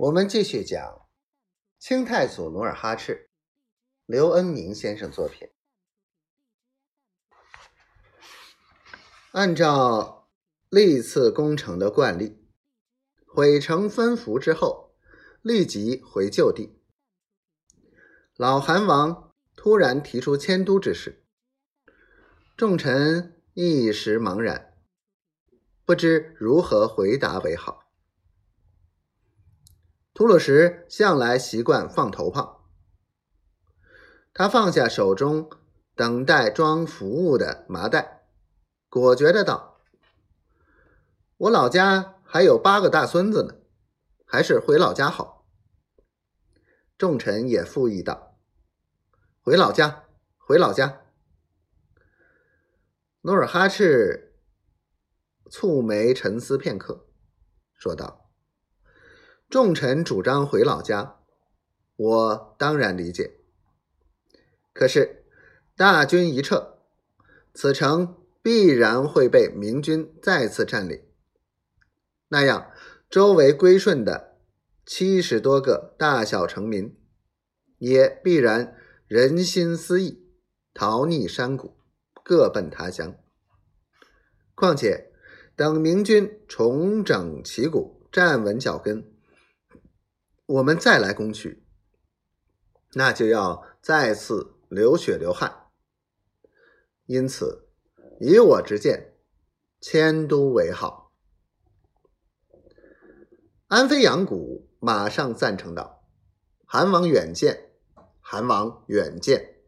我们继续讲清太祖努尔哈赤，刘恩明先生作品。按照历次攻城的惯例，毁城分符之后，立即回旧地。老韩王突然提出迁都之事，众臣一时茫然，不知如何回答为好。吐鲁什向来习惯放头炮，他放下手中等待装服务的麻袋，果决的道：“我老家还有八个大孙子呢，还是回老家好。”众臣也附议道：“回老家，回老家。”努尔哈赤蹙眉沉思片刻，说道。众臣主张回老家，我当然理解。可是大军一撤，此城必然会被明军再次占领，那样周围归顺的七十多个大小城民，也必然人心思意，逃匿山谷，各奔他乡。况且等明军重整旗鼓，站稳脚跟。我们再来攻取，那就要再次流血流汗。因此，以我之见，迁都为好。安飞阳谷马上赞成道：“韩王远见，韩王远见。”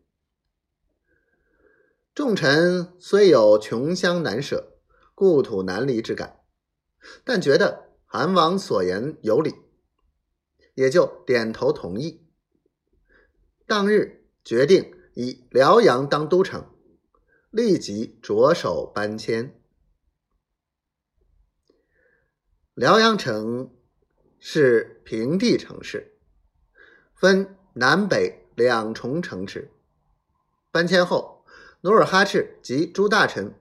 众臣虽有穷乡难舍、故土难离之感，但觉得韩王所言有理。也就点头同意。当日决定以辽阳当都城，立即着手搬迁。辽阳城是平地城市，分南北两重城池。搬迁后，努尔哈赤及诸大臣、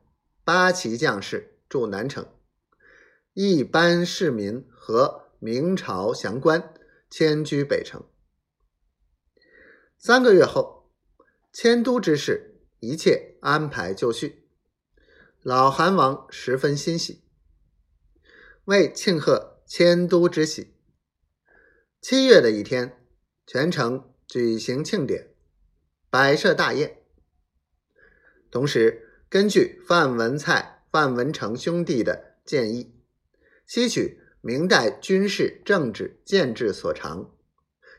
八旗将士住南城，一般市民和明朝降官。迁居北城。三个月后，迁都之事一切安排就绪，老韩王十分欣喜。为庆贺迁都之喜，七月的一天，全城举行庆典，摆设大宴。同时，根据范文蔡、范文成兄弟的建议，吸取。明代军事、政治、建制所长，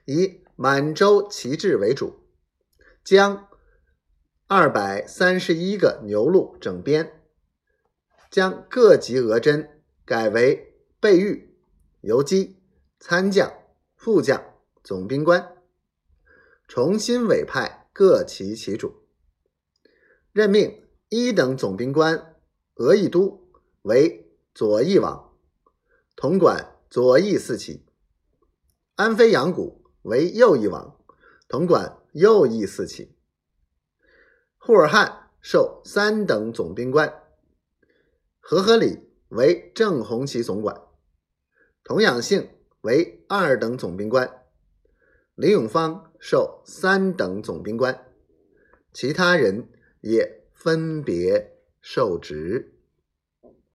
以满洲旗帜为主，将二百三十一个牛录整编，将各级额真改为备御、游击、参将、副将、总兵官，重新委派各旗旗主，任命一等总兵官额亦都为左翼王。统管左翼四旗，安飞扬谷为右翼王，统管右翼四旗。呼尔汉授三等总兵官，和合里为正红旗总管，童养性为二等总兵官，李永芳授三等总兵官，其他人也分别受职。